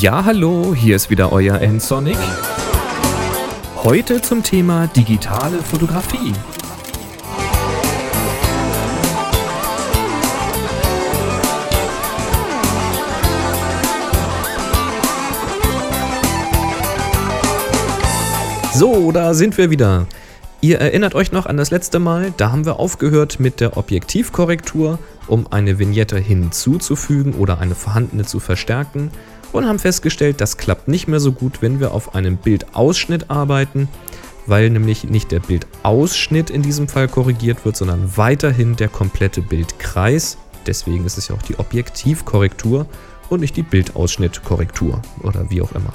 Ja, hallo, hier ist wieder euer N-Sonic. Heute zum Thema digitale Fotografie. So, da sind wir wieder. Ihr erinnert euch noch an das letzte Mal, da haben wir aufgehört mit der Objektivkorrektur, um eine Vignette hinzuzufügen oder eine vorhandene zu verstärken und haben festgestellt, das klappt nicht mehr so gut, wenn wir auf einem Bildausschnitt arbeiten, weil nämlich nicht der Bildausschnitt in diesem Fall korrigiert wird, sondern weiterhin der komplette Bildkreis. Deswegen ist es ja auch die Objektivkorrektur und nicht die Bildausschnittkorrektur oder wie auch immer.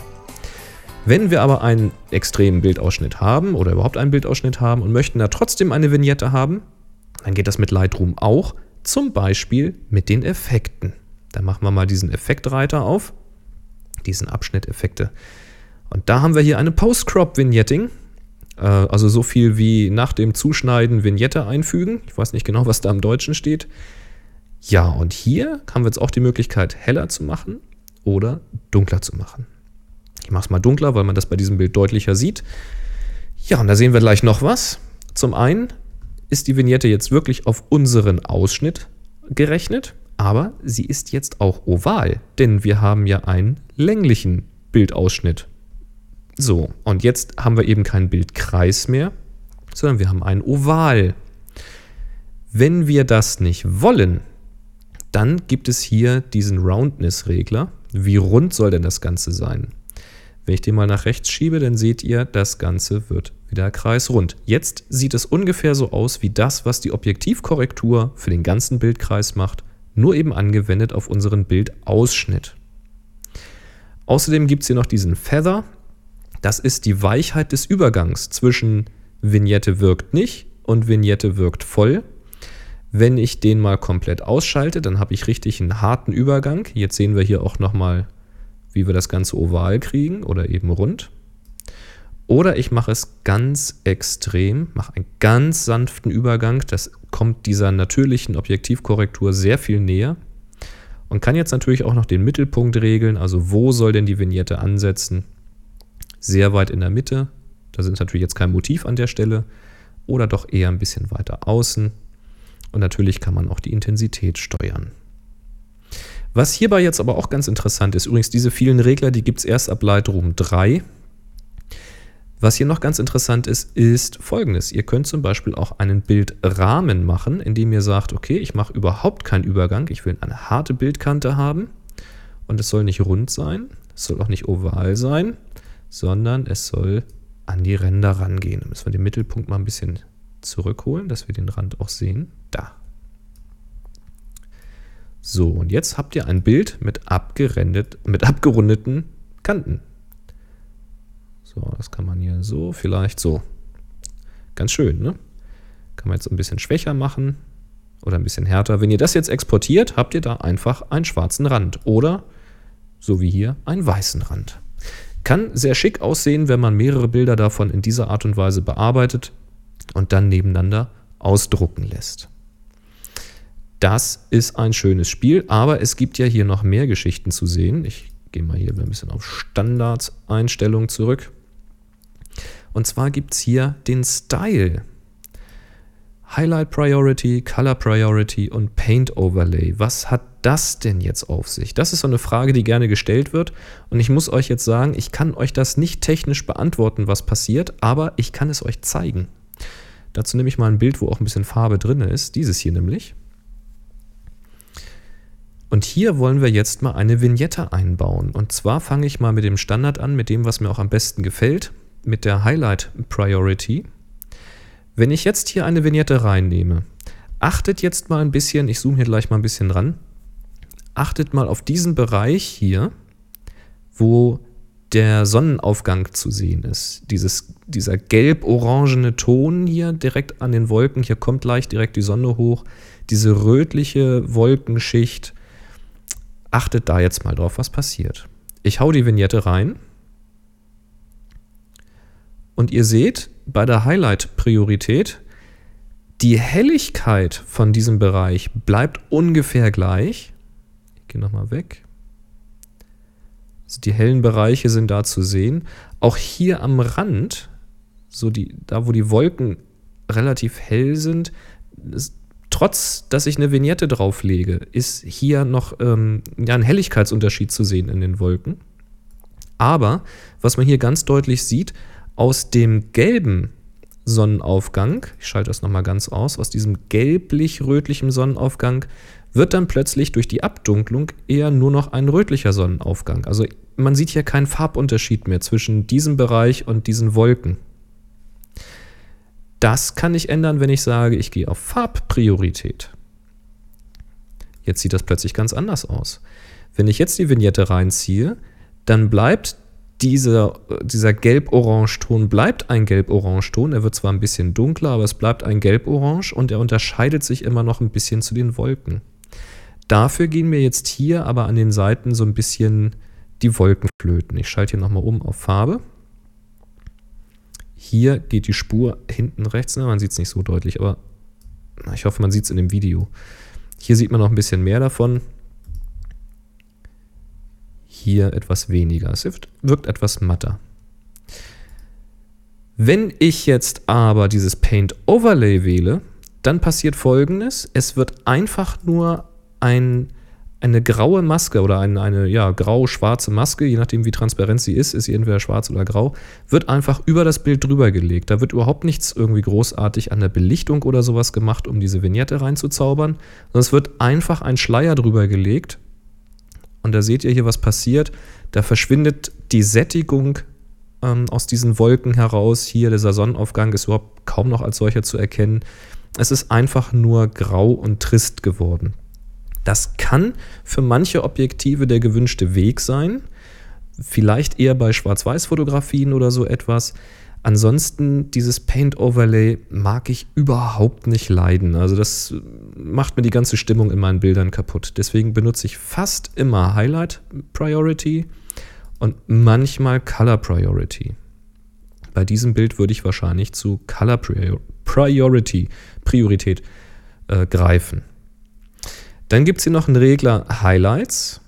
Wenn wir aber einen extremen Bildausschnitt haben oder überhaupt einen Bildausschnitt haben und möchten da trotzdem eine Vignette haben, dann geht das mit Lightroom auch, zum Beispiel mit den Effekten. Dann machen wir mal diesen Effektreiter auf, diesen Abschnitt Effekte. Und da haben wir hier eine Post-Crop-Vignetting, äh, also so viel wie nach dem Zuschneiden Vignette einfügen. Ich weiß nicht genau, was da im Deutschen steht. Ja, und hier haben wir jetzt auch die Möglichkeit, heller zu machen oder dunkler zu machen. Ich mache es mal dunkler, weil man das bei diesem Bild deutlicher sieht. Ja, und da sehen wir gleich noch was. Zum einen ist die Vignette jetzt wirklich auf unseren Ausschnitt gerechnet, aber sie ist jetzt auch oval, denn wir haben ja einen länglichen Bildausschnitt. So, und jetzt haben wir eben keinen Bildkreis mehr, sondern wir haben ein Oval. Wenn wir das nicht wollen, dann gibt es hier diesen Roundness-Regler. Wie rund soll denn das Ganze sein? Wenn ich den mal nach rechts schiebe, dann seht ihr, das Ganze wird wieder kreisrund. Jetzt sieht es ungefähr so aus wie das, was die Objektivkorrektur für den ganzen Bildkreis macht, nur eben angewendet auf unseren Bildausschnitt. Außerdem gibt es hier noch diesen Feather. Das ist die Weichheit des Übergangs zwischen Vignette wirkt nicht und Vignette wirkt voll. Wenn ich den mal komplett ausschalte, dann habe ich richtig einen harten Übergang. Jetzt sehen wir hier auch nochmal wie wir das Ganze oval kriegen oder eben rund. Oder ich mache es ganz extrem, mache einen ganz sanften Übergang. Das kommt dieser natürlichen Objektivkorrektur sehr viel näher. Und kann jetzt natürlich auch noch den Mittelpunkt regeln. Also wo soll denn die Vignette ansetzen? Sehr weit in der Mitte. Da ist natürlich jetzt kein Motiv an der Stelle. Oder doch eher ein bisschen weiter außen. Und natürlich kann man auch die Intensität steuern. Was hierbei jetzt aber auch ganz interessant ist, übrigens diese vielen Regler, die gibt es erst ab Lightroom 3. Was hier noch ganz interessant ist, ist folgendes. Ihr könnt zum Beispiel auch einen Bildrahmen machen, indem ihr sagt, okay, ich mache überhaupt keinen Übergang, ich will eine harte Bildkante haben und es soll nicht rund sein, es soll auch nicht oval sein, sondern es soll an die Ränder rangehen. Da müssen wir den Mittelpunkt mal ein bisschen zurückholen, dass wir den Rand auch sehen. Da. So, und jetzt habt ihr ein Bild mit, abgerendet, mit abgerundeten Kanten. So, das kann man hier so, vielleicht so. Ganz schön, ne? Kann man jetzt ein bisschen schwächer machen oder ein bisschen härter. Wenn ihr das jetzt exportiert, habt ihr da einfach einen schwarzen Rand oder, so wie hier, einen weißen Rand. Kann sehr schick aussehen, wenn man mehrere Bilder davon in dieser Art und Weise bearbeitet und dann nebeneinander ausdrucken lässt. Das ist ein schönes Spiel, aber es gibt ja hier noch mehr Geschichten zu sehen. Ich gehe mal hier ein bisschen auf Standardeinstellungen zurück. Und zwar gibt es hier den Style. Highlight Priority, Color Priority und Paint Overlay. Was hat das denn jetzt auf sich? Das ist so eine Frage, die gerne gestellt wird. Und ich muss euch jetzt sagen, ich kann euch das nicht technisch beantworten, was passiert, aber ich kann es euch zeigen. Dazu nehme ich mal ein Bild, wo auch ein bisschen Farbe drin ist. Dieses hier nämlich. Und hier wollen wir jetzt mal eine Vignette einbauen. Und zwar fange ich mal mit dem Standard an, mit dem, was mir auch am besten gefällt, mit der Highlight Priority. Wenn ich jetzt hier eine Vignette reinnehme, achtet jetzt mal ein bisschen, ich zoome hier gleich mal ein bisschen ran, achtet mal auf diesen Bereich hier, wo der Sonnenaufgang zu sehen ist. Dieses, dieser gelb-orangene Ton hier direkt an den Wolken, hier kommt gleich direkt die Sonne hoch, diese rötliche Wolkenschicht, achtet da jetzt mal drauf, was passiert. Ich hau die Vignette rein und ihr seht bei der Highlight-Priorität, die Helligkeit von diesem Bereich bleibt ungefähr gleich. Ich gehe nochmal weg. Also die hellen Bereiche sind da zu sehen. Auch hier am Rand, so die, da wo die Wolken relativ hell sind, ist, trotz dass ich eine Vignette drauflege, ist hier noch ähm, ja, ein Helligkeitsunterschied zu sehen in den Wolken. Aber was man hier ganz deutlich sieht, aus dem gelben Sonnenaufgang, ich schalte das nochmal ganz aus, aus diesem gelblich-rötlichen Sonnenaufgang wird dann plötzlich durch die Abdunklung eher nur noch ein rötlicher Sonnenaufgang. Also man sieht hier keinen Farbunterschied mehr zwischen diesem Bereich und diesen Wolken. Das kann ich ändern, wenn ich sage, ich gehe auf Farbpriorität. Jetzt sieht das plötzlich ganz anders aus. Wenn ich jetzt die Vignette reinziehe, dann bleibt dieser, dieser Gelb-Orange-Ton bleibt ein Gelb-Orange-Ton. Er wird zwar ein bisschen dunkler, aber es bleibt ein Gelb-Orange und er unterscheidet sich immer noch ein bisschen zu den Wolken. Dafür gehen mir jetzt hier aber an den Seiten so ein bisschen die Wolken flöten. Ich schalte hier nochmal um auf Farbe. Hier geht die Spur hinten rechts, man sieht es nicht so deutlich, aber ich hoffe, man sieht es in dem Video. Hier sieht man noch ein bisschen mehr davon. Hier etwas weniger. Es wirkt etwas matter. Wenn ich jetzt aber dieses Paint Overlay wähle, dann passiert folgendes. Es wird einfach nur ein eine graue Maske oder eine, eine ja, grau-schwarze Maske, je nachdem wie transparent sie ist, ist sie entweder schwarz oder grau, wird einfach über das Bild drüber gelegt. Da wird überhaupt nichts irgendwie großartig an der Belichtung oder sowas gemacht, um diese Vignette reinzuzaubern, sondern es wird einfach ein Schleier drüber gelegt. Und da seht ihr hier, was passiert. Da verschwindet die Sättigung ähm, aus diesen Wolken heraus. Hier dieser Sonnenaufgang ist überhaupt kaum noch als solcher zu erkennen. Es ist einfach nur grau und trist geworden. Das kann für manche Objektive der gewünschte Weg sein. Vielleicht eher bei Schwarz-Weiß-Fotografien oder so etwas. Ansonsten, dieses Paint-Overlay mag ich überhaupt nicht leiden. Also, das macht mir die ganze Stimmung in meinen Bildern kaputt. Deswegen benutze ich fast immer Highlight Priority und manchmal Color Priority. Bei diesem Bild würde ich wahrscheinlich zu Color Priority, Priorität äh, greifen. Dann gibt es hier noch einen Regler Highlights.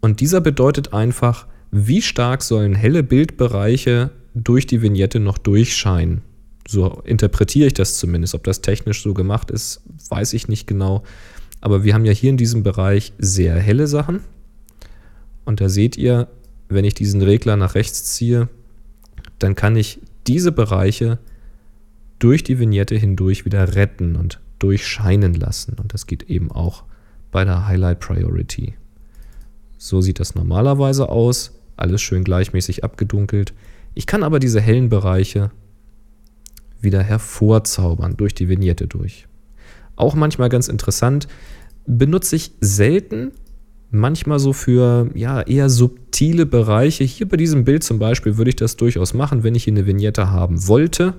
Und dieser bedeutet einfach, wie stark sollen helle Bildbereiche durch die Vignette noch durchscheinen. So interpretiere ich das zumindest. Ob das technisch so gemacht ist, weiß ich nicht genau. Aber wir haben ja hier in diesem Bereich sehr helle Sachen. Und da seht ihr, wenn ich diesen Regler nach rechts ziehe, dann kann ich diese Bereiche durch die Vignette hindurch wieder retten und durchscheinen lassen. Und das geht eben auch bei der Highlight Priority. So sieht das normalerweise aus. Alles schön gleichmäßig abgedunkelt. Ich kann aber diese hellen Bereiche wieder hervorzaubern durch die Vignette durch. Auch manchmal ganz interessant, benutze ich selten, manchmal so für ja, eher subtile Bereiche. Hier bei diesem Bild zum Beispiel würde ich das durchaus machen, wenn ich hier eine Vignette haben wollte,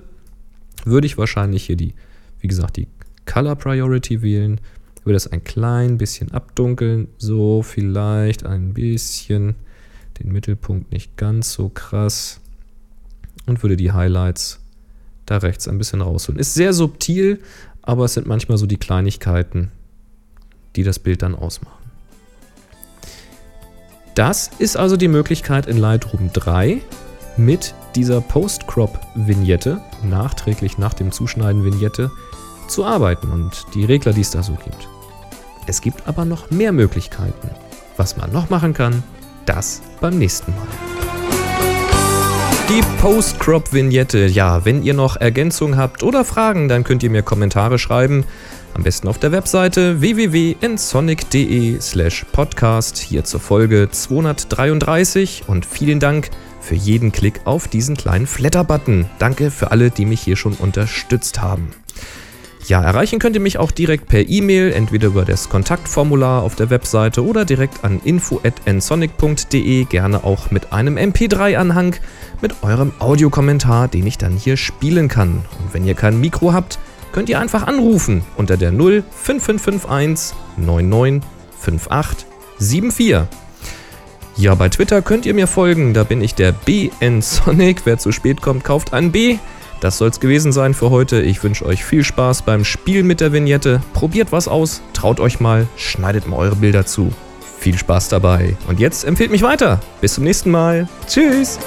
würde ich wahrscheinlich hier die, wie gesagt, die Color Priority wählen, würde das ein klein bisschen abdunkeln, so vielleicht ein bisschen den Mittelpunkt nicht ganz so krass und würde die Highlights da rechts ein bisschen rausholen. Ist sehr subtil, aber es sind manchmal so die Kleinigkeiten, die das Bild dann ausmachen. Das ist also die Möglichkeit in Lightroom 3 mit dieser Post-Crop-Vignette, nachträglich nach dem Zuschneiden Vignette, zu arbeiten und die Regler, die es da so gibt. Es gibt aber noch mehr Möglichkeiten. Was man noch machen kann, das beim nächsten Mal. Die Post-Crop-Vignette. Ja, wenn ihr noch Ergänzungen habt oder Fragen, dann könnt ihr mir Kommentare schreiben. Am besten auf der Webseite www.ensonic.de slash podcast hier zur Folge 233 und vielen Dank für jeden Klick auf diesen kleinen Flatter-Button. Danke für alle, die mich hier schon unterstützt haben. Ja, erreichen könnt ihr mich auch direkt per E-Mail, entweder über das Kontaktformular auf der Webseite oder direkt an info@nsonic.de, gerne auch mit einem MP3-Anhang mit eurem Audiokommentar, den ich dann hier spielen kann. Und wenn ihr kein Mikro habt, könnt ihr einfach anrufen unter der 05551 995874. Ja, bei Twitter könnt ihr mir folgen, da bin ich der BN Sonic. Wer zu spät kommt, kauft ein B. Das soll's gewesen sein für heute. Ich wünsche euch viel Spaß beim Spiel mit der Vignette. Probiert was aus, traut euch mal, schneidet mal eure Bilder zu. Viel Spaß dabei. Und jetzt empfehlt mich weiter. Bis zum nächsten Mal. Tschüss.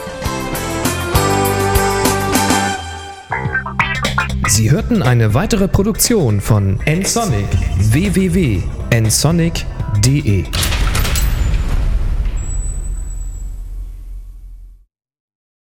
Sie hörten eine weitere Produktion von nsonic www.nsonic.de